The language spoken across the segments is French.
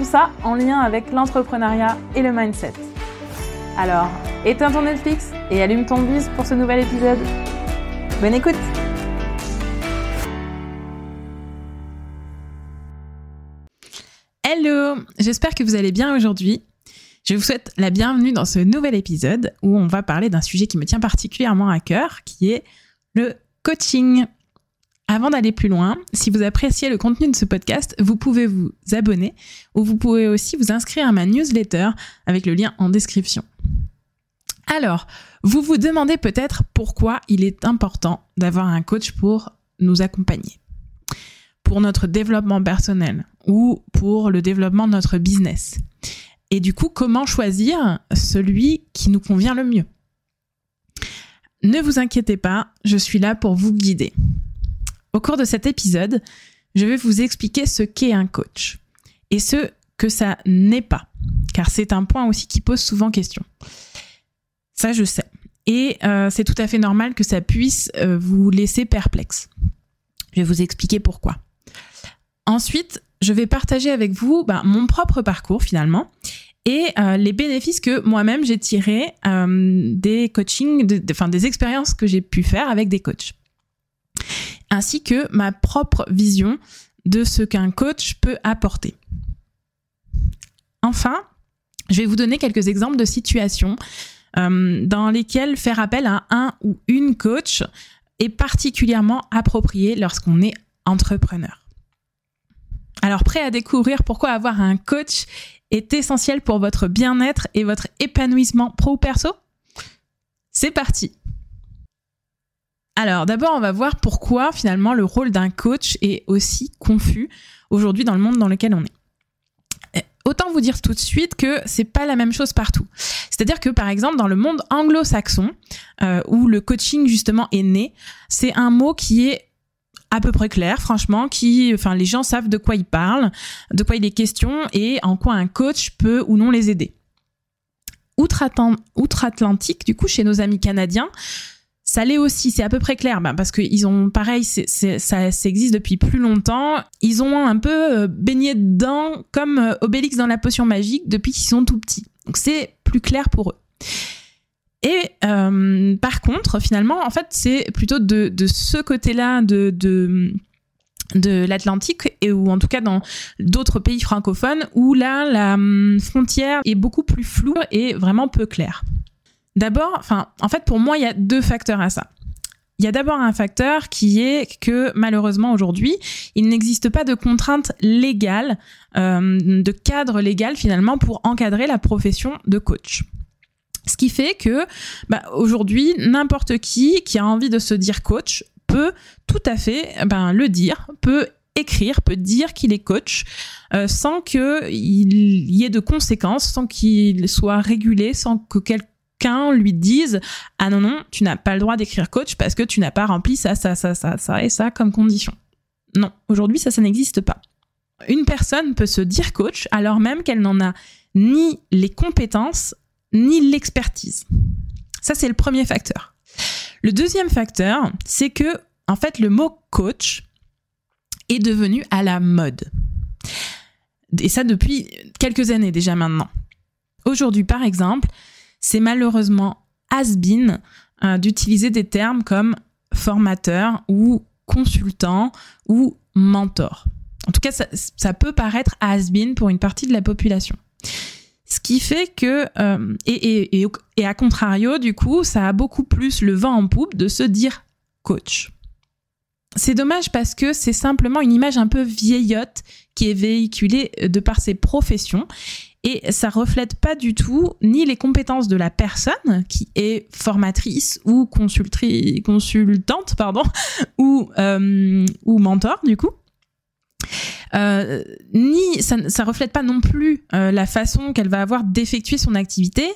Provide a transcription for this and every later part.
Tout ça en lien avec l'entrepreneuriat et le mindset. Alors, éteins ton Netflix et allume ton bise pour ce nouvel épisode. Bonne écoute Hello J'espère que vous allez bien aujourd'hui. Je vous souhaite la bienvenue dans ce nouvel épisode où on va parler d'un sujet qui me tient particulièrement à cœur, qui est le coaching. Avant d'aller plus loin, si vous appréciez le contenu de ce podcast, vous pouvez vous abonner ou vous pouvez aussi vous inscrire à ma newsletter avec le lien en description. Alors, vous vous demandez peut-être pourquoi il est important d'avoir un coach pour nous accompagner. Pour notre développement personnel ou pour le développement de notre business. Et du coup, comment choisir celui qui nous convient le mieux? Ne vous inquiétez pas, je suis là pour vous guider. Au cours de cet épisode, je vais vous expliquer ce qu'est un coach et ce que ça n'est pas, car c'est un point aussi qui pose souvent question. Ça, je sais. Et euh, c'est tout à fait normal que ça puisse euh, vous laisser perplexe. Je vais vous expliquer pourquoi. Ensuite, je vais partager avec vous bah, mon propre parcours finalement et euh, les bénéfices que moi-même j'ai tirés des coachings, enfin des expériences que j'ai pu faire avec des coachs ainsi que ma propre vision de ce qu'un coach peut apporter. Enfin, je vais vous donner quelques exemples de situations euh, dans lesquelles faire appel à un ou une coach est particulièrement approprié lorsqu'on est entrepreneur. Alors prêt à découvrir pourquoi avoir un coach est essentiel pour votre bien-être et votre épanouissement pro-perso? C'est parti alors d'abord, on va voir pourquoi finalement le rôle d'un coach est aussi confus aujourd'hui dans le monde dans lequel on est. Eh, autant vous dire tout de suite que c'est pas la même chose partout. C'est-à-dire que par exemple dans le monde anglo-saxon euh, où le coaching justement est né, c'est un mot qui est à peu près clair, franchement, qui, enfin, les gens savent de quoi ils parlent, de quoi il est question et en quoi un coach peut ou non les aider. Outre-Atlantique, du coup, chez nos amis canadiens, ça l'est aussi, c'est à peu près clair, bah, parce qu'ils ont, pareil, ça, existe depuis plus longtemps. Ils ont un peu euh, baigné dedans, comme euh, Obélix dans la potion magique, depuis qu'ils sont tout petits. Donc c'est plus clair pour eux. Et euh, par contre, finalement, en fait, c'est plutôt de, ce côté-là de, de, de l'Atlantique, et ou en tout cas dans d'autres pays francophones, où là, la hum, frontière est beaucoup plus floue et vraiment peu claire. D'abord, en fait, pour moi, il y a deux facteurs à ça. Il y a d'abord un facteur qui est que malheureusement aujourd'hui, il n'existe pas de contraintes légales, euh, de cadre légal finalement pour encadrer la profession de coach. Ce qui fait que bah, aujourd'hui, n'importe qui qui a envie de se dire coach peut tout à fait ben, le dire, peut écrire, peut dire qu'il est coach euh, sans qu'il y ait de conséquences, sans qu'il soit régulé, sans que quelqu'un qu'un lui dise ah non non tu n'as pas le droit d'écrire coach parce que tu n'as pas rempli ça ça ça ça ça et ça comme condition. Non, aujourd'hui ça ça n'existe pas. Une personne peut se dire coach alors même qu'elle n'en a ni les compétences ni l'expertise. Ça c'est le premier facteur. Le deuxième facteur, c'est que en fait le mot coach est devenu à la mode. Et ça depuis quelques années déjà maintenant. Aujourd'hui, par exemple, c'est malheureusement has-been euh, d'utiliser des termes comme formateur ou consultant ou mentor. En tout cas, ça, peut paraître has-been pour une partie de la population. Ce qui fait que, euh, et, et, à contrario, du coup, ça a beaucoup plus le vent en poupe de se dire coach. C'est dommage parce que c'est simplement une image un peu vieillotte qui est véhiculée de par ses professions et ça reflète pas du tout ni les compétences de la personne qui est formatrice ou consultante pardon ou euh, ou mentor du coup Euh, ni ça, ça reflète pas non plus euh, la façon qu'elle va avoir d'effectuer son activité,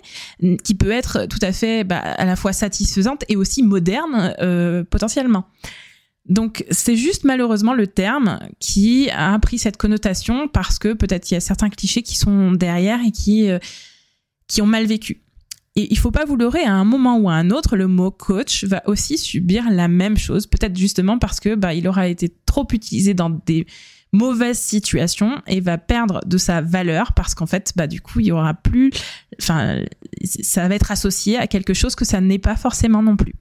qui peut être tout à fait bah, à la fois satisfaisante et aussi moderne potentiellement. Donc c'est juste malheureusement le terme qui a pris cette connotation parce que peut-être il y a certains clichés qui sont derrière et qui euh, qui ont mal vécu. Et il faut pas vous leurrer, à un moment ou à un autre, le mot coach va aussi subir la même chose, peut-être justement parce que bah, il aura été trop utilisé dans des mauvaises situations et va perdre de sa valeur parce qu'en fait, bah du coup, il y aura plus, enfin, ça va être associé à quelque chose que ça n'est pas forcément non plus.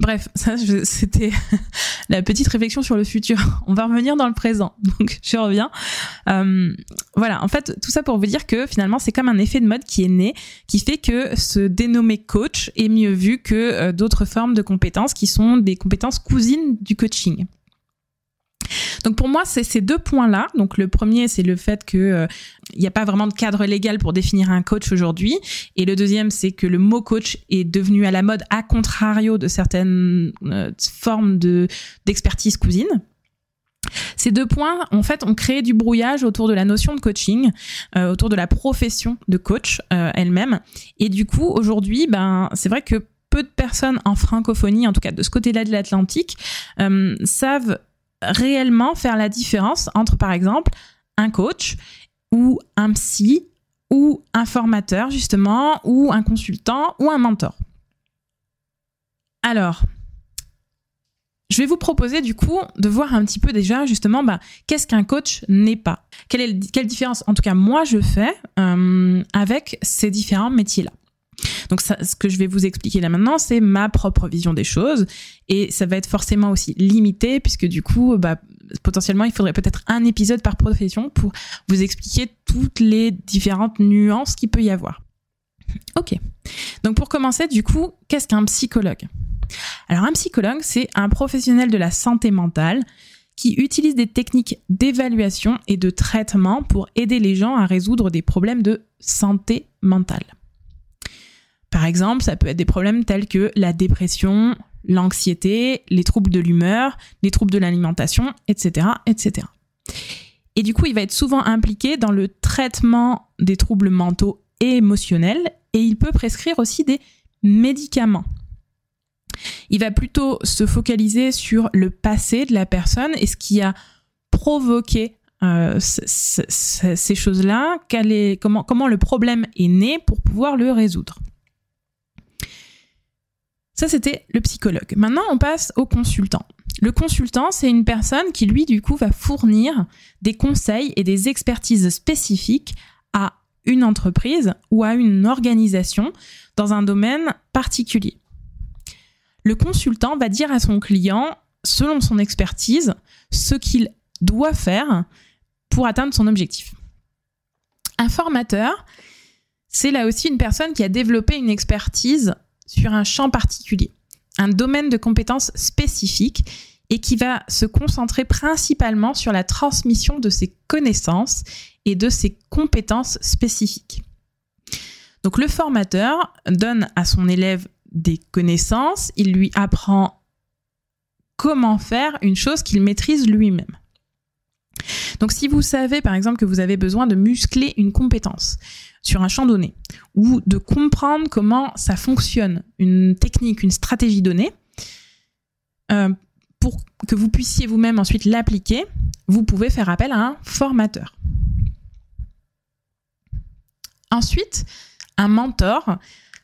Bref, ça c'était la petite réflexion sur le futur. On va revenir dans le présent, donc je reviens. Euh, voilà, en fait, tout ça pour vous dire que finalement c'est comme un effet de mode qui est né, qui fait que se dénommer coach est mieux vu que euh, d'autres formes de compétences qui sont des compétences cousines du coaching. Donc pour moi, c'est ces deux points-là. Donc le premier, c'est le fait que euh, il n'y a pas vraiment de cadre légal pour définir un coach aujourd'hui. Et le deuxième, c'est que le mot coach est devenu à la mode à contrario de certaines euh, formes de d'expertise cousine. Ces deux points, en fait, ont créé du brouillage autour de la notion de coaching, euh, autour de la profession de coach elle-même. Et du coup, aujourd'hui, ben, c'est vrai que peu de personnes en francophonie, en tout cas de ce côté-là de l'Atlantique, savent réellement faire la différence entre, par exemple, un coach ou un psy ou un formateur, justement, ou un consultant ou un mentor. Alors, je vais vous proposer du coup de voir un petit peu déjà justement bah, qu'est-ce qu'un coach n'est pas? Quelle, est quelle différence, en tout cas moi je fais euh, avec ces différents métiers-là? Donc ce que je vais vous expliquer là maintenant, c'est ma propre vision des choses et ça va être forcément aussi limité puisque du coup, bah, potentiellement, il faudrait peut-être un épisode par profession pour vous expliquer toutes les différentes nuances qu'il peut y avoir. Ok. Donc pour commencer, du coup, qu'est-ce qu'un psychologue? Alors un psychologue, c'est un professionnel de la santé mentale qui utilise des techniques d'évaluation et de traitement pour aider les gens à résoudre des problèmes de santé mentale. Par exemple, ça peut être des problèmes tels que la dépression, l'anxiété, les troubles de l'humeur, les troubles de l'alimentation, etc., etc. Et du coup, il va être souvent impliqué dans le traitement des troubles mentaux et émotionnels et il peut prescrire aussi des médicaments. Il va plutôt se focaliser sur le passé de la personne et ce qui a provoqué euh, ces choses-là, comment, comment le problème est né pour pouvoir le résoudre. Ça, c'était le psychologue. Maintenant, on passe au consultant. Le consultant, c'est une personne qui, lui, du coup, va fournir des conseils et des expertises spécifiques à une entreprise ou à une organisation dans un domaine particulier. Le consultant va dire à son client, selon son expertise, ce qu'il doit faire pour atteindre son objectif. Un formateur, c'est là aussi une personne qui a développé une expertise sur un champ particulier, un domaine de compétences spécifique et qui va se concentrer principalement sur la transmission de ses connaissances et de ses compétences spécifiques. Donc le formateur donne à son élève des connaissances, il lui apprend comment faire une chose qu'il maîtrise lui-même. Donc si vous savez par exemple que vous avez besoin de muscler une compétence sur un champ donné ou de comprendre comment ça fonctionne, une technique, une stratégie donnée, euh, pour que vous puissiez vous-même ensuite l'appliquer, vous pouvez faire appel à un formateur. Ensuite, un mentor,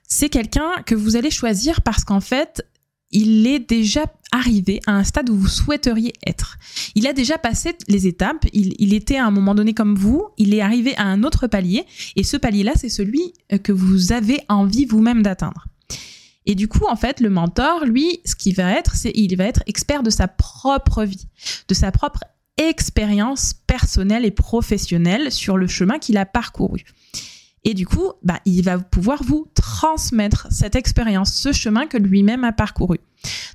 c'est quelqu'un que vous allez choisir parce qu'en fait, il est déjà arrivé à un stade où vous souhaiteriez être. Il a déjà passé les étapes, il, était à un moment donné comme vous, il est arrivé à un autre palier, et ce palier-là, c'est celui euh, que vous avez envie vous-même d'atteindre. Et du coup, en fait, le mentor, lui, ce qu'il va être, c'est il va être expert de sa propre vie, de sa propre expérience personnelle et professionnelle sur le chemin qu'il a parcouru. Et du coup, bah, il va pouvoir vous transmettre cette expérience, ce chemin que lui-même a parcouru.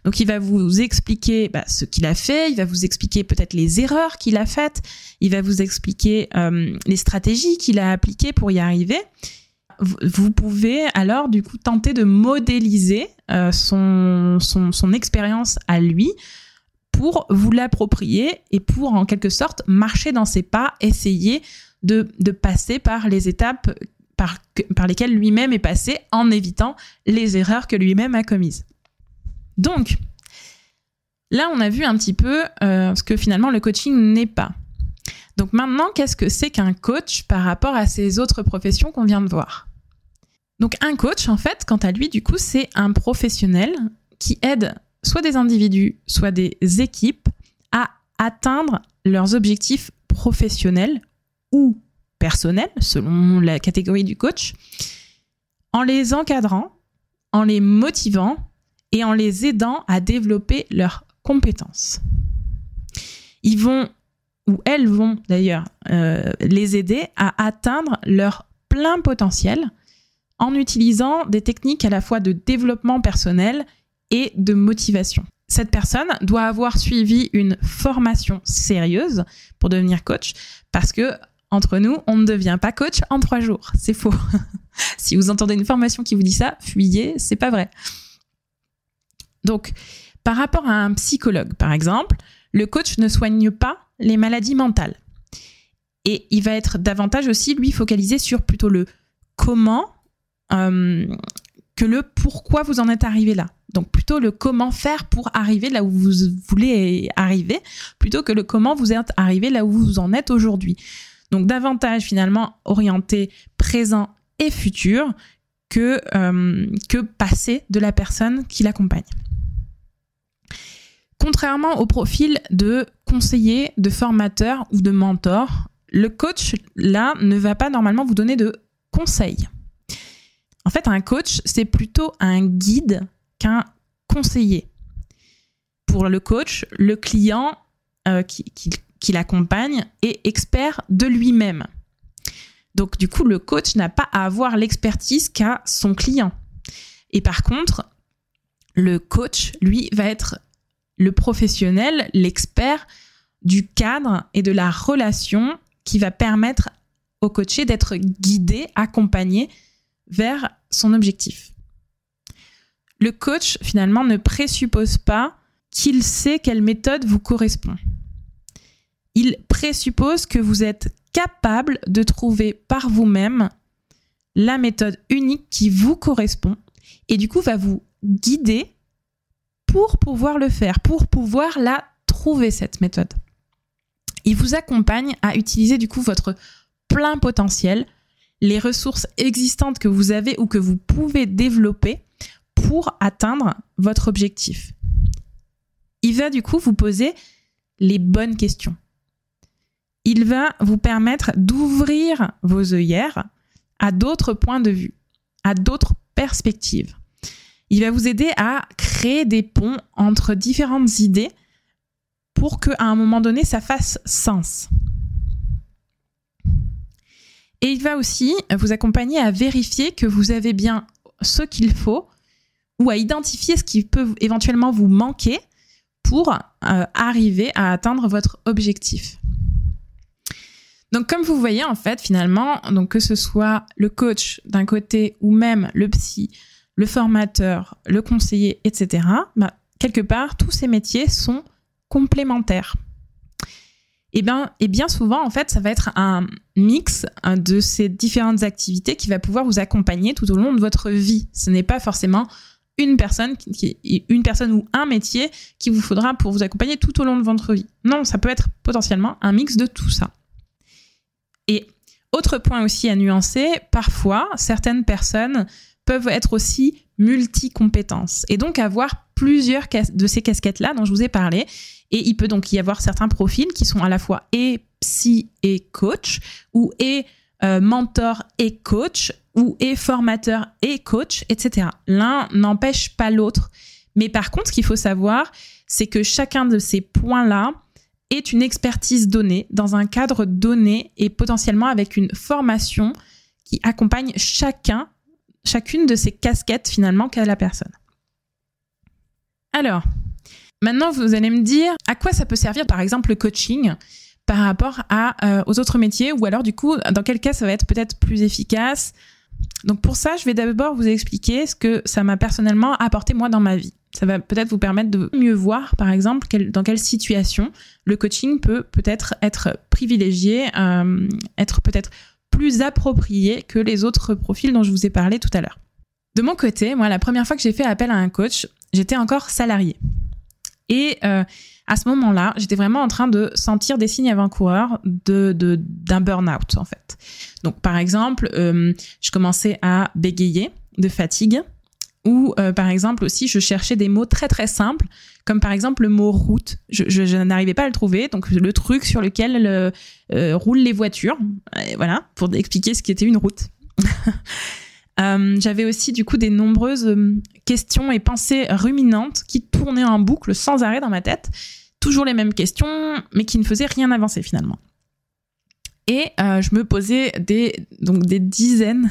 Donc il va vous expliquer bah, ce qu'il a fait, il va vous expliquer peut-être les erreurs qu'il a faites, il va vous expliquer euh, les stratégies qu'il a appliquées pour y arriver. Vous pouvez alors du coup tenter de modéliser euh, son, son, son expérience à lui pour vous l'approprier et pour en quelque sorte marcher dans ses pas, essayer de, de passer par les étapes par, par lesquelles lui-même est passé en évitant les erreurs que lui-même a commises. Donc, là, on a vu un petit peu euh, ce que finalement le coaching n'est pas. Donc maintenant, qu'est-ce que c'est qu'un coach par rapport à ces autres professions qu'on vient de voir? Donc un coach, en fait, quant à lui, du coup, c'est un professionnel qui aide soit des individus, soit des équipes à atteindre leurs objectifs professionnels ou personnels, selon la catégorie du coach, en les encadrant, en les motivant et en les aidant à développer leurs compétences. Ils vont, ou elles vont d'ailleurs, euh, les aider à atteindre leur plein potentiel en utilisant des techniques à la fois de développement personnel et de motivation. Cette personne doit avoir suivi une formation sérieuse pour devenir coach parce que entre nous, on ne devient pas coach en trois jours. C'est faux. si vous entendez une formation qui vous dit ça, fuyez, c'est pas vrai. Donc, par rapport à un psychologue, par exemple, le coach ne soigne pas les maladies mentales. Et il va être davantage aussi, lui, focalisé sur plutôt le comment euh, que le pourquoi vous en êtes arrivé là. Donc plutôt le comment faire pour arriver là où vous voulez arriver, plutôt que le comment vous êtes arrivé là où vous en êtes aujourd'hui. Donc davantage finalement orienté présent et futur que, euh, que passé de la personne qui l'accompagne. Contrairement au profil de conseiller, de formateur ou de mentor, le coach, là, ne va pas normalement vous donner de conseils. En fait, un coach, c'est plutôt un guide qu'un conseiller. Pour le coach, le client euh, qui, qui l'accompagne est expert de lui-même. Donc du coup, le coach n'a pas à avoir l'expertise qu'a son client. Et par contre, le coach, lui, va être le professionnel, l'expert du cadre et de la relation qui va permettre au coaché d'être guidé, accompagné vers son objectif. Le coach, finalement, ne présuppose pas qu'il sait quelle méthode vous correspond. Il présuppose que vous êtes capable de trouver par vous-même la méthode unique qui vous correspond et du coup va vous guider pour pouvoir le faire, pour pouvoir la trouver cette méthode. Il vous accompagne à utiliser du coup votre plein potentiel, les ressources existantes que vous avez ou que vous pouvez développer pour atteindre votre objectif. Il va du coup vous poser les bonnes questions. Il va vous permettre d'ouvrir vos œillères à d'autres points de vue, à d'autres perspectives. Il va vous aider à créer des ponts entre différentes idées pour qu'à un moment donné, ça fasse sens. Et il va aussi vous accompagner à vérifier que vous avez bien ce qu'il faut ou à identifier ce qui peut éventuellement vous manquer pour euh, arriver à atteindre votre objectif. Donc comme vous voyez en fait finalement, donc que ce soit le coach d'un côté ou même le psy, le formateur, le conseiller, etc. Bah, quelque part tous ces métiers sont complémentaires. Et eh bien, et bien souvent, en fait, ça va être un mix de ces différentes activités qui va pouvoir vous accompagner tout au long de votre vie. Ce n'est pas forcément une personne, une personne ou un métier qui vous faudra pour vous accompagner tout au long de votre vie. Non, ça peut être potentiellement un mix de tout ça. Et autre point aussi à nuancer, parfois, certaines personnes peuvent être aussi multi-compétences et donc avoir plusieurs de ces casquettes-là dont je vous ai parlé. Et il peut donc y avoir certains profils qui sont à la fois et psy et coach ou et euh, mentor et coach ou et formateur et coach, etc. L'un n'empêche pas l'autre. Mais par contre, ce qu'il faut savoir, c'est que chacun de ces points-là est une expertise donnée dans un cadre donné et potentiellement avec une formation qui accompagne chacun, chacune de ces casquettes finalement qu'a la personne. Alors, maintenant vous allez me dire à quoi ça peut servir par exemple le coaching par rapport euh, aux autres métiers ou alors du coup dans quel cas ça va être peut-être plus efficace? Donc pour ça, je vais d'abord vous expliquer ce que ça m'a personnellement apporté moi dans ma vie. Ça va peut-être vous permettre de mieux voir, par exemple, dans quelle situation le coaching peut peut-être être privilégié, euh, être peut-être plus approprié que les autres profils dont je vous ai parlé tout à l'heure. De mon côté, moi, la première fois que j'ai fait appel à un coach, j'étais encore salarié. Et euh, à ce moment-là, j'étais vraiment en train de sentir des signes avant-coureurs d'un burn-out, en fait. Donc, par exemple, euh, je commençais à bégayer de fatigue, ou euh, par exemple aussi, je cherchais des mots très très simples, comme par exemple le mot route. Je, n'arrivais pas à le trouver, donc le truc sur lequel roulent les voitures. voilà, pour expliquer ce qu'était une route. Euh, j'avais aussi du coup des nombreuses euh, questions et pensées ruminantes qui tournaient en boucle sans arrêt dans ma tête. Toujours les mêmes questions, mais qui ne faisaient rien avancer finalement. Et euh, je me posais des, donc des dizaines,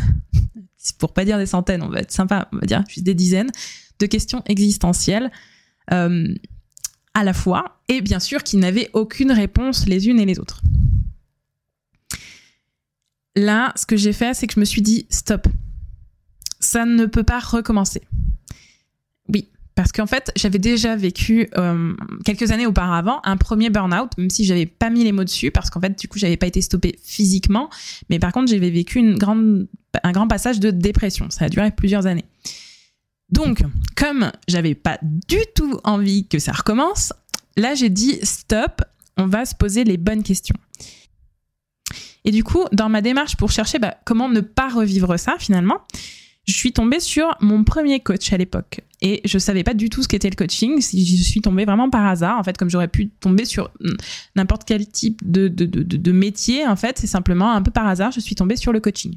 pour pas dire des centaines, on va être sympa, on va dire juste des dizaines de questions existentielles à la fois, et bien sûr qui n'avaient aucune réponse les unes et les autres. Là, ce que j'ai fait, c'est que je me suis dit stop ça ne peut pas recommencer. Parce qu'en fait, j'avais déjà vécu euh, quelques années auparavant un premier burn-out, même si j'avais pas mis les mots dessus, parce qu'en fait, du coup, j'avais pas été stoppée physiquement, mais par contre, j'avais vécu une grande, un grand passage de dépression. Ça a duré plusieurs années. Donc, comme j'avais pas du tout envie que ça recommence, là, j'ai dit stop, on va se poser les bonnes questions. Et du coup, dans ma démarche pour chercher bah, comment ne pas revivre ça, finalement, je suis tombée sur mon premier coach à l'époque. Et je savais pas du tout ce qu'était le coaching. Je suis tombée vraiment par hasard, en fait, comme j'aurais pu tomber sur n'importe quel type de, métier, en fait, c'est simplement un peu par hasard, je suis tombée sur le coaching.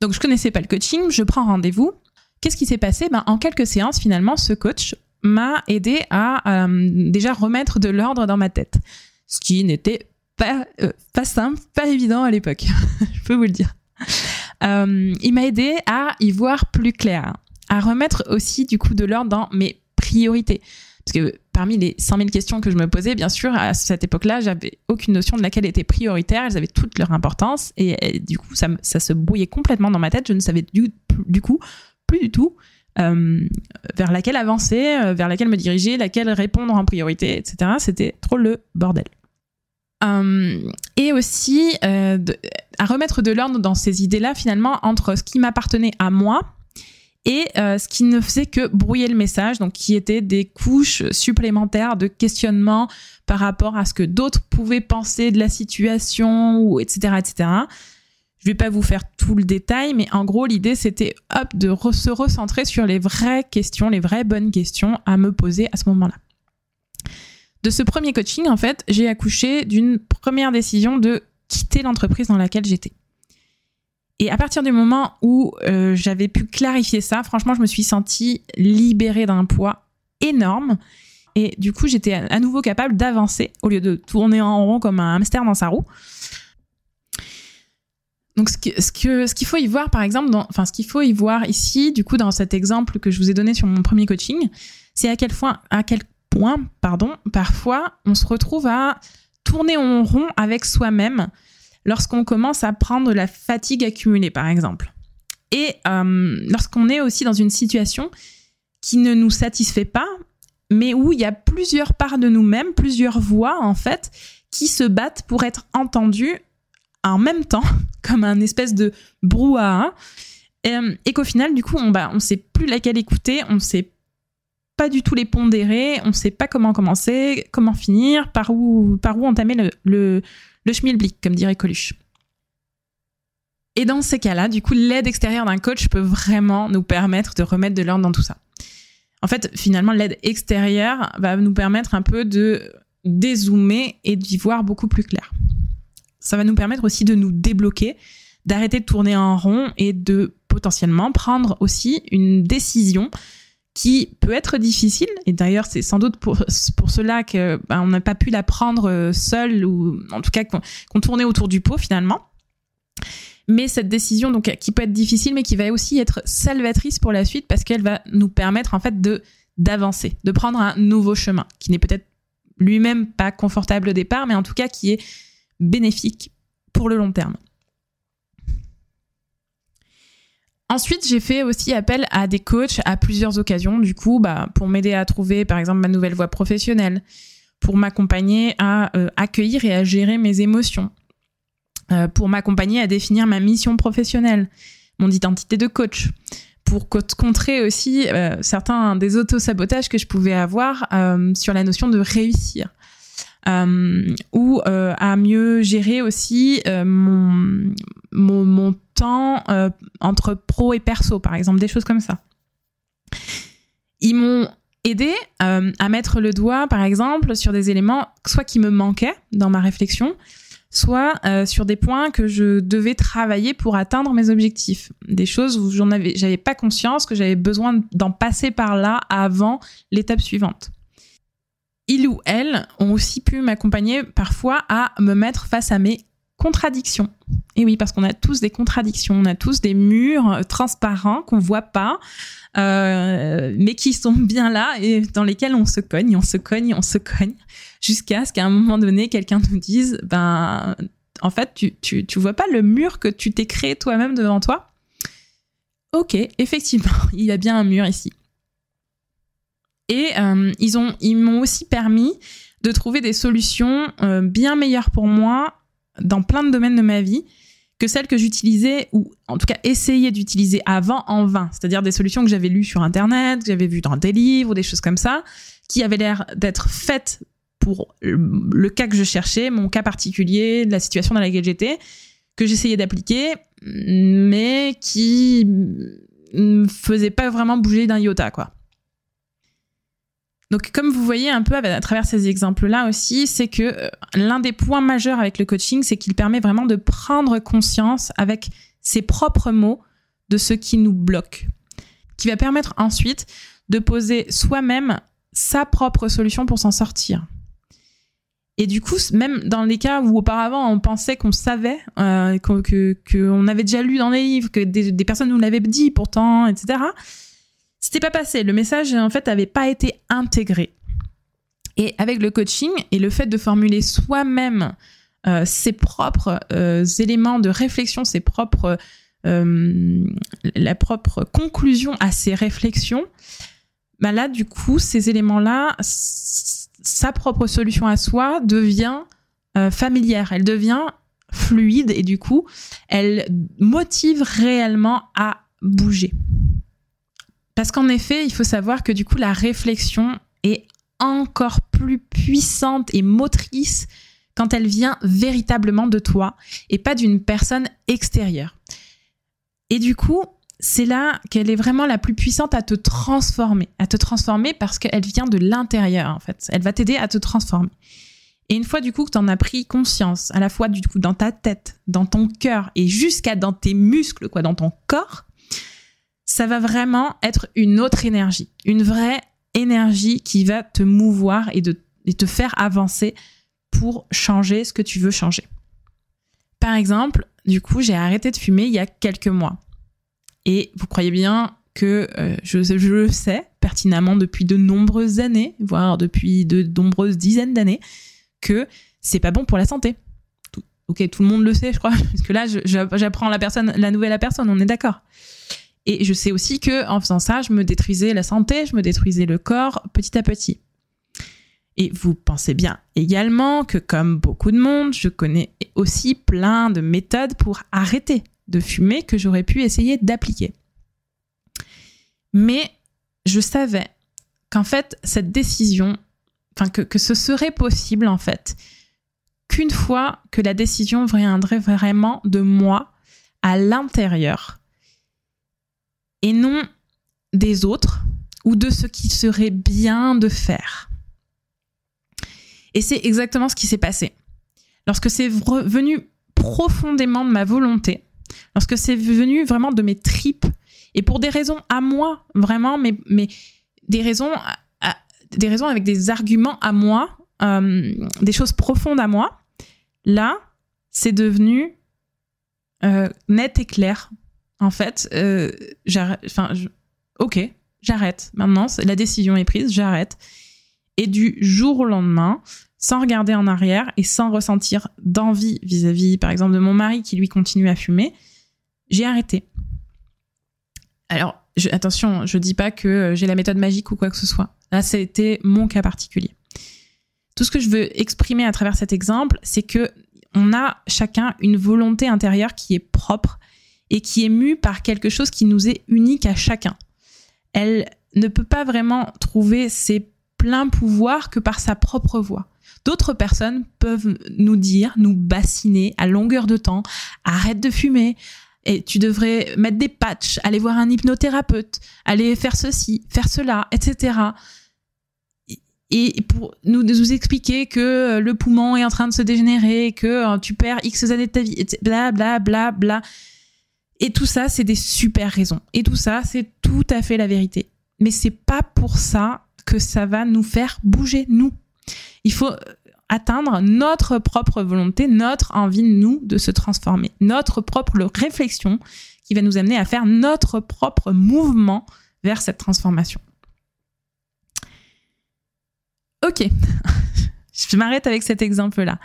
Donc, je connaissais pas le coaching, je prends rendez-vous. Qu'est-ce qui s'est passé? Ben, En quelques séances, finalement, ce coach m'a aidé à euh, déjà remettre de l'ordre dans ma tête. Ce qui n'était pas, euh, pas simple, pas évident à l'époque, je peux vous le dire. Euh, il m'a aidé à y voir plus clair, à remettre aussi du coup de l'ordre dans mes priorités. Parce que parmi les 100 000 questions que je me posais, bien sûr, à cette époque-là, j'avais aucune notion de laquelle était prioritaire. Elles avaient toute leur importance et, du coup, ça, se brouillait complètement dans ma tête. Je ne savais du, coup plus du tout euh, vers laquelle avancer, euh, vers laquelle me diriger, laquelle répondre en priorité, etc. C'était trop le bordel. Euh, et aussi euh, à remettre de l'ordre dans ces idées-là, finalement, entre ce qui m'appartenait à moi et euh, ce qui ne faisait que brouiller le message, donc qui étaient des couches supplémentaires de questionnement par rapport à ce que d'autres pouvaient penser de la situation, ou etc., etc. Je vais pas vous faire tout le détail, mais en gros, l'idée, c'était de se recentrer sur les vraies questions, les vraies bonnes questions à me poser à ce moment-là. De ce premier coaching, en fait, j'ai accouché d'une première décision de quitter l'entreprise dans laquelle j'étais. Et à partir du moment où euh, j'avais pu clarifier ça, franchement, je me suis sentie libérée d'un poids énorme. Et du coup, j'étais à nouveau capable d'avancer au lieu de tourner en rond comme un hamster dans sa roue. Donc, ce qu'il que, ce qu'il faut y voir, par exemple, enfin, ce qu'il faut y voir ici, du coup, dans cet exemple que je vous ai donné sur mon premier coaching, c'est à quel point, à quel pardon, parfois on se retrouve à tourner en rond avec soi-même lorsqu'on commence à prendre la fatigue accumulée, par exemple. Et euh, lorsqu'on est aussi dans une situation qui ne nous satisfait pas, mais où il y a plusieurs parts de nous-mêmes, plusieurs voix en fait, qui se battent pour être entendues en même temps, comme un espèce de brouhaha, et, et qu'au final, du coup, on bah, ne sait plus laquelle écouter, on ne sait pas du tout les pondérer, on ne sait pas comment commencer, comment finir, par où, par où entamer le, le, le schmilblick, comme dirait Coluche. Et dans ces cas-là, du coup, l'aide extérieure d'un coach peut vraiment nous permettre de remettre de l'ordre dans tout ça. En fait, finalement, l'aide extérieure va nous permettre un peu de dézoomer et d'y voir beaucoup plus clair. Ça va nous permettre aussi de nous débloquer, d'arrêter de tourner en rond et de potentiellement prendre aussi une décision qui peut être difficile. Et d'ailleurs, c'est sans doute pour, pour cela qu'on ben, n'a pas pu la prendre euh, seule ou en tout cas qu'on tournait autour du pot finalement. Mais cette décision, donc, qui peut être difficile, mais qui va aussi être salvatrice pour la suite parce qu'elle va nous permettre en fait de d'avancer, de prendre un nouveau chemin qui n'est peut-être lui-même pas confortable au départ, mais en tout cas qui est bénéfique pour le long terme. Ensuite, j'ai fait aussi appel à des coachs à plusieurs occasions, du coup, bah, pour m'aider à trouver, par exemple, ma nouvelle voie professionnelle, pour m'accompagner à euh, accueillir et à gérer mes émotions, euh, pour m'accompagner à définir ma mission professionnelle, mon identité de coach, pour contrer aussi euh, certains des autosabotages que je pouvais avoir sur la notion de réussir. Ou à mieux gérer aussi mon, mon, mon temps euh, entre pro et perso, par exemple, des choses comme ça. Ils m'ont aidé euh, à mettre le doigt, par exemple, sur des éléments soit qui me manquaient dans ma réflexion, soit euh, sur des points que je devais travailler pour atteindre mes objectifs, des choses où j'en avais, j'avais pas conscience que j'avais besoin d'en passer par là avant l'étape suivante. Ils ou elles ont aussi pu m'accompagner parfois à me mettre face à mes contradictions. Et oui, parce qu'on a tous des contradictions, on a tous des murs transparents qu'on voit pas, euh, mais qui sont bien là et dans lesquels on se cogne, on se cogne, on se cogne, jusqu'à ce qu'à un moment donné, quelqu'un nous dise, ben, en fait, tu, tu, tu vois pas le mur que tu t'es créé toi-même devant toi? Ok, effectivement, il y a bien un mur ici. Et euh, ils ont, ils m'ont aussi permis de trouver des solutions euh, bien meilleures pour moi dans plein de domaines de ma vie que celles que j'utilisais ou en tout cas essayais d'utiliser avant en vain. C'est-à-dire des solutions que j'avais lues sur Internet, que j'avais vues dans des livres, des choses comme ça, qui avaient l'air d'être faites pour le cas que je cherchais, mon cas particulier, la situation dans laquelle j'étais, que j'essayais d'appliquer, mais qui me faisaient pas vraiment bouger d'un iota, quoi. Donc, comme vous voyez un peu à travers ces exemples-là aussi, c'est que euh, l'un des points majeurs avec le coaching, c'est qu'il permet vraiment de prendre conscience avec ses propres mots de ce qui nous bloque, qui va permettre ensuite de poser soi-même sa propre solution pour s'en sortir. Et du coup, même dans les cas où auparavant on pensait qu'on savait, euh, qu'on avait déjà lu dans les livres, que des, des personnes nous l'avaient dit pourtant, etc., c'était pas passé. Le message, en fait, avait pas été intégré. Et avec le coaching et le fait de formuler soi-même euh, ses propres euh, éléments de réflexion, ses propres, euh, la propre conclusion à ces réflexions, bah là, du coup, ces éléments-là, sa propre solution à soi devient familière, elle devient fluide et du coup, elle motive réellement à bouger. Parce qu'en effet, il faut savoir que du coup, la réflexion est encore plus puissante et motrice quand elle vient véritablement de toi et pas d'une personne extérieure. Et du coup, c'est là qu'elle est vraiment la plus puissante à te transformer, à te transformer parce qu'elle vient de l'intérieur en fait. Elle va t'aider à te transformer. Et une fois du coup que tu en as pris conscience, à la fois du coup dans ta tête, dans ton cœur et jusqu'à dans tes muscles, quoi, dans ton corps, ça va vraiment être une autre énergie, une vraie énergie qui va te mouvoir et, de, te faire avancer pour changer ce que tu veux changer. Par exemple, du coup, j'ai arrêté de fumer il y a quelques mois. Et vous croyez bien que euh, je, le sais pertinemment depuis de nombreuses années, voire depuis de nombreuses dizaines d'années, que c'est pas bon pour la santé. ok, tout le monde le sait, je crois, parce que là, j'apprends la nouvelle à personne, on est d'accord. Et je sais aussi que en faisant ça, je me détruisais la santé, je me détruisais le corps petit à petit. Et vous pensez bien également que comme beaucoup de monde, je connais aussi plein de méthodes pour arrêter de fumer que j'aurais pu essayer d'appliquer. Mais je savais qu'en fait, cette décision, enfin que, que ce serait possible en fait, qu'une fois que la décision viendrait vraiment de moi à l'intérieur, et non des autres ou de ce qui serait bien de faire. Et c'est exactement ce qui s'est passé. Lorsque c'est venu profondément de ma volonté, lorsque c'est venu vraiment de mes tripes, et pour des raisons à moi, vraiment, mais, mais des, raisons des raisons avec des arguments à moi, euh, des choses profondes à moi, là, c'est devenu euh, net et clair en fait, euh, j'arrête. Enfin, ok, j'arrête. Maintenant, la décision est prise, j'arrête. Et du jour au lendemain, sans regarder en arrière et sans ressentir d'envie vis-à-vis, par exemple, de mon mari qui lui continue à fumer, j'ai arrêté. Alors, attention, je dis pas que j'ai la méthode magique ou quoi que ce soit. Là, c'était mon cas particulier. Tout ce que je veux exprimer à travers cet exemple, c'est que on a chacun une volonté intérieure qui est propre et qui est mue par quelque chose qui nous est unique à chacun. Elle ne peut pas vraiment trouver ses pleins pouvoirs que par sa propre voix. D'autres personnes peuvent nous dire, nous bassiner à longueur de temps, arrête de fumer, et tu devrais mettre des patchs, aller voir un hypnothérapeute, aller faire ceci, faire cela, etc. Et pour nous, nous expliquer que le poumon est en train de se dégénérer, que euh, tu perds X années de ta vie, bla bla bla bla. Et tout ça, c'est des super raisons. Et tout ça, c'est tout à fait la vérité. Mais c'est pas pour ça que ça va nous faire bouger, nous. Il faut atteindre notre propre volonté, notre envie, nous, de se transformer, notre propre réflexion qui va nous amener à faire notre propre mouvement vers cette transformation. Ok, je m'arrête avec cet exemple-là.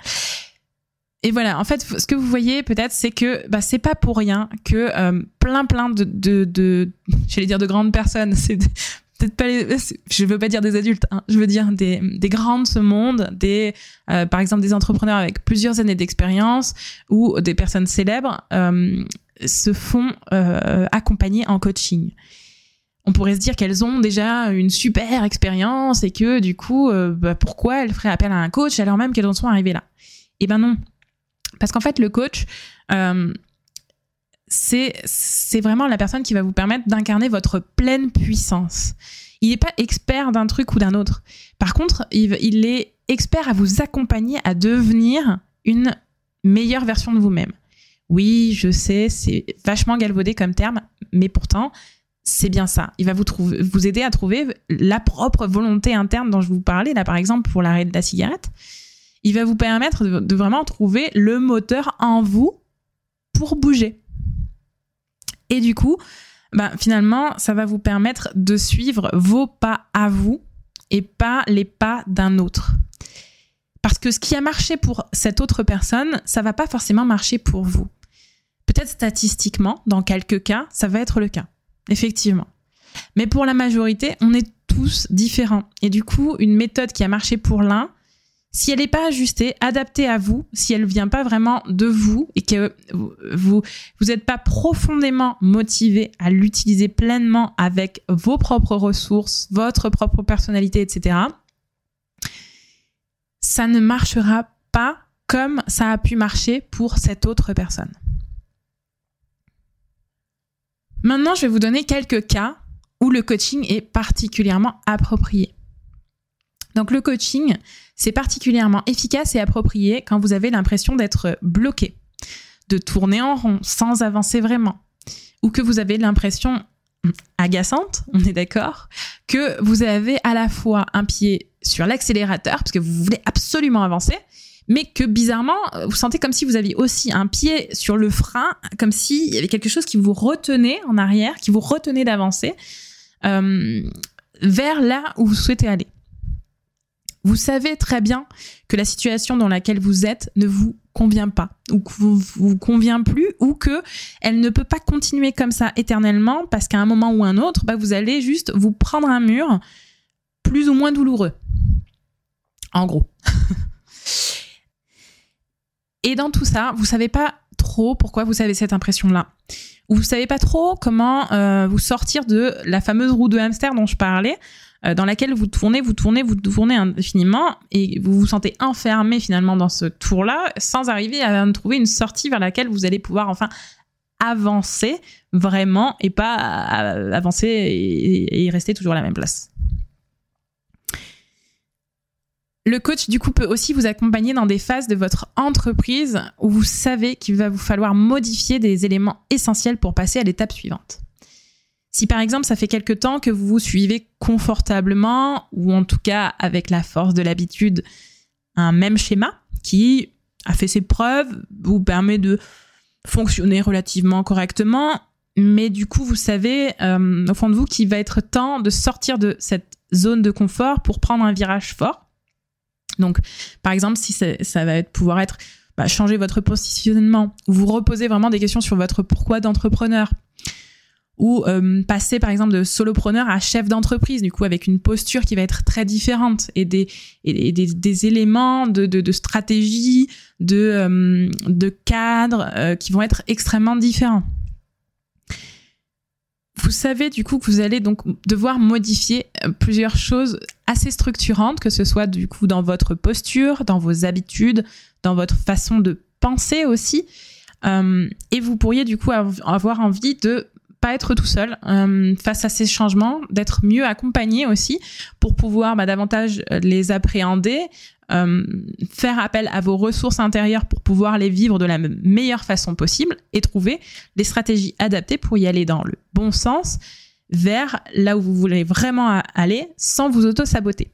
Et voilà, en fait, ce que vous voyez peut-être, c'est que bah, c'est pas pour rien que euh, plein, plein de, de, de j'allais dire de grandes personnes, c'est peut-être pas les, je veux pas dire des adultes, hein, je veux dire des, des grands de ce monde, des, euh, par exemple des entrepreneurs avec plusieurs années d'expérience ou des personnes célèbres euh, se font euh, accompagner en coaching. On pourrait se dire qu'elles ont déjà une super expérience et que du coup, euh, bah, pourquoi elles feraient appel à un coach alors même qu'elles en sont arrivées là? Eh ben non, parce qu'en fait, le coach, euh, c'est vraiment la personne qui va vous permettre d'incarner votre pleine puissance. Il n'est pas expert d'un truc ou d'un autre. Par contre, il, est expert à vous accompagner à devenir une meilleure version de vous-même. Oui, je sais, c'est vachement galvaudé comme terme, mais pourtant, c'est bien ça. Il va vous, vous aider à trouver la propre volonté interne dont je vous parlais, là par exemple pour l'arrêt de la cigarette il va vous permettre de, vraiment trouver le moteur en vous pour bouger. Et du coup, bah, finalement, ça va vous permettre de suivre vos pas à vous et pas les pas d'un autre. Parce que ce qui a marché pour cette autre personne, ça va pas forcément marcher pour vous. Peut-être statistiquement, dans quelques cas, ça va être le cas. Effectivement. Mais pour la majorité, on est tous différents. Et du coup, une méthode qui a marché pour l'un, si elle n'est pas ajustée, adaptée à vous, si elle vient pas vraiment de vous et que vous vous n'êtes pas profondément motivé à l'utiliser pleinement avec vos propres ressources, votre propre personnalité, etc., ça ne marchera pas comme ça a pu marcher pour cette autre personne. Maintenant, je vais vous donner quelques cas où le coaching est particulièrement approprié. Donc le coaching, c'est particulièrement efficace et approprié quand vous avez l'impression d'être bloqué, de tourner en rond sans avancer vraiment, ou que vous avez l'impression agaçante, on est d'accord, que vous avez à la fois un pied sur l'accélérateur, parce que vous voulez absolument avancer, mais que bizarrement, vous sentez comme si vous aviez aussi un pied sur le frein, comme s'il y avait quelque chose qui vous retenait en arrière, qui vous retenait d'avancer euh, vers là où vous souhaitez aller. Vous savez très bien que la situation dans laquelle vous êtes ne vous convient pas ou que vous, vous convient plus ou que elle ne peut pas continuer comme ça éternellement parce qu'à un moment ou un autre, bah, vous allez juste vous prendre un mur plus ou moins douloureux. En gros. Et dans tout ça, vous savez pas trop pourquoi vous avez cette impression-là. Ou vous savez pas trop comment euh, vous sortir de la fameuse roue de hamster dont je parlais, dans laquelle vous tournez, vous tournez, vous tournez indéfiniment et vous vous sentez enfermé finalement dans ce tour-là sans arriver à trouver une sortie vers laquelle vous allez pouvoir enfin avancer vraiment et pas avancer et, rester toujours à la même place. Le coach, du coup, peut aussi vous accompagner dans des phases de votre entreprise où vous savez qu'il va vous falloir modifier des éléments essentiels pour passer à l'étape suivante. Si par exemple ça fait quelque temps que vous vous suivez confortablement, ou en tout cas avec la force de l'habitude, un même schéma qui a fait ses preuves, vous permet de fonctionner relativement correctement, mais du coup vous savez euh, au fond de vous qu'il va être temps de sortir de cette zone de confort pour prendre un virage fort. Donc par exemple si ça, va être, pouvoir être bah, changer votre positionnement, ou vous reposer vraiment des questions sur votre pourquoi d'entrepreneur, ou euh, passer par exemple de solopreneur à chef d'entreprise, du coup avec une posture qui va être très différente et des, et des, des, éléments de, de, stratégie, de, euh, de cadre euh, qui vont être extrêmement différents. Vous savez du coup que vous allez donc devoir modifier plusieurs choses assez structurantes, que ce soit du coup dans votre posture, dans vos habitudes, dans votre façon de penser aussi. et vous pourriez du coup avoir envie de pas être tout seul euh, face à ces changements, d'être mieux accompagné aussi pour pouvoir bah, davantage euh, les appréhender, euh, faire appel à vos ressources intérieures pour pouvoir les vivre de la meilleure façon possible et trouver des stratégies adaptées pour y aller dans le bon sens vers là où vous voulez vraiment aller sans vous auto-saboter.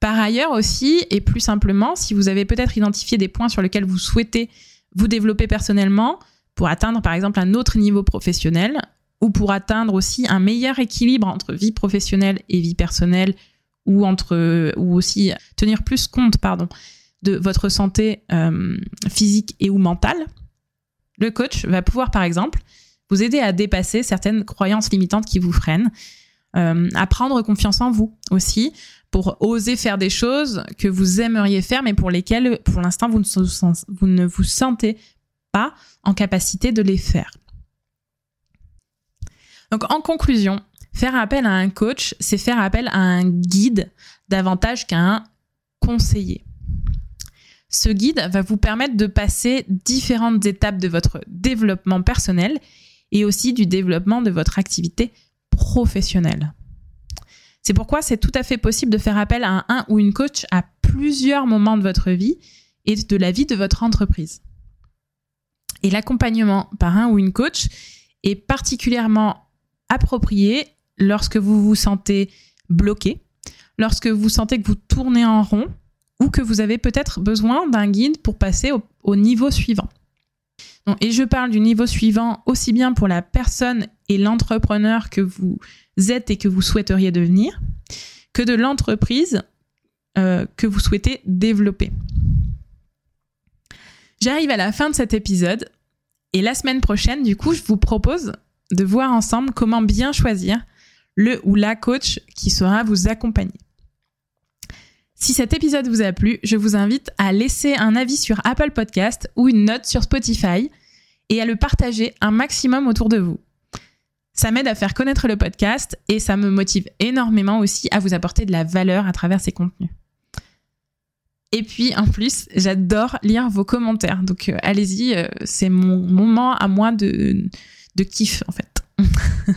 Par ailleurs aussi, et plus simplement, si vous avez peut-être identifié des points sur lesquels vous souhaitez vous développer personnellement, pour atteindre par exemple un autre niveau professionnel ou pour atteindre aussi un meilleur équilibre entre vie professionnelle et vie personnelle ou entre ou aussi tenir plus compte pardon de votre santé euh, physique et ou mentale. Le coach va pouvoir par exemple vous aider à dépasser certaines croyances limitantes qui vous freinent, euh, à prendre confiance en vous aussi pour oser faire des choses que vous aimeriez faire mais pour lesquelles pour l'instant vous, vous ne vous sentez pas en capacité de les faire. Donc en conclusion, faire appel à un coach, c'est faire appel à un guide davantage qu'à un conseiller. Ce guide va vous permettre de passer différentes étapes de votre développement personnel et aussi du développement de votre activité professionnelle. C'est pourquoi c'est tout à fait possible de faire appel à un ou une coach à plusieurs moments de votre vie et de la vie de votre entreprise. Et l'accompagnement par un ou une coach est particulièrement approprié lorsque vous vous sentez bloqué, lorsque vous sentez que vous tournez en rond ou que vous avez peut-être besoin d'un guide pour passer au, niveau suivant. et je parle du niveau suivant aussi bien pour la personne et l'entrepreneur que vous êtes et que vous souhaiteriez devenir, que de l'entreprise euh, que vous souhaitez développer. J'arrive à la fin de cet épisode et la semaine prochaine, du coup, je vous propose de voir ensemble comment bien choisir le ou la coach qui saura vous accompagner. Si cet épisode vous a plu, je vous invite à laisser un avis sur Apple Podcast ou une note sur Spotify et à le partager un maximum autour de vous. Ça m'aide à faire connaître le podcast et ça me motive énormément aussi à vous apporter de la valeur à travers ces contenus. Et puis en plus, j'adore lire vos commentaires. Donc euh, allez-y, euh, c'est mon moment à moi de, de kiff en fait.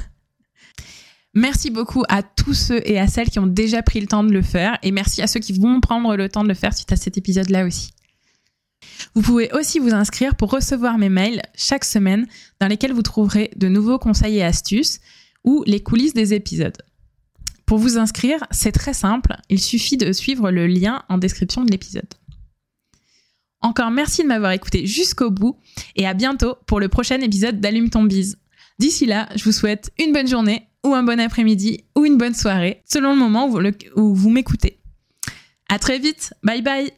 merci beaucoup à tous ceux et à celles qui ont déjà pris le temps de le faire. Et merci à ceux qui vont prendre le temps de le faire suite à cet épisode-là aussi. Vous pouvez aussi vous inscrire pour recevoir mes mails chaque semaine dans lesquels vous trouverez de nouveaux conseils et astuces ou les coulisses des épisodes. Pour vous inscrire, c'est très simple, il suffit de suivre le lien en description de l'épisode. Encore merci de m'avoir écouté jusqu'au bout et à bientôt pour le prochain épisode d'Allume ton bise. D'ici là, je vous souhaite une bonne journée ou un bon après-midi ou une bonne soirée selon le moment où vous m'écoutez. À très vite, bye bye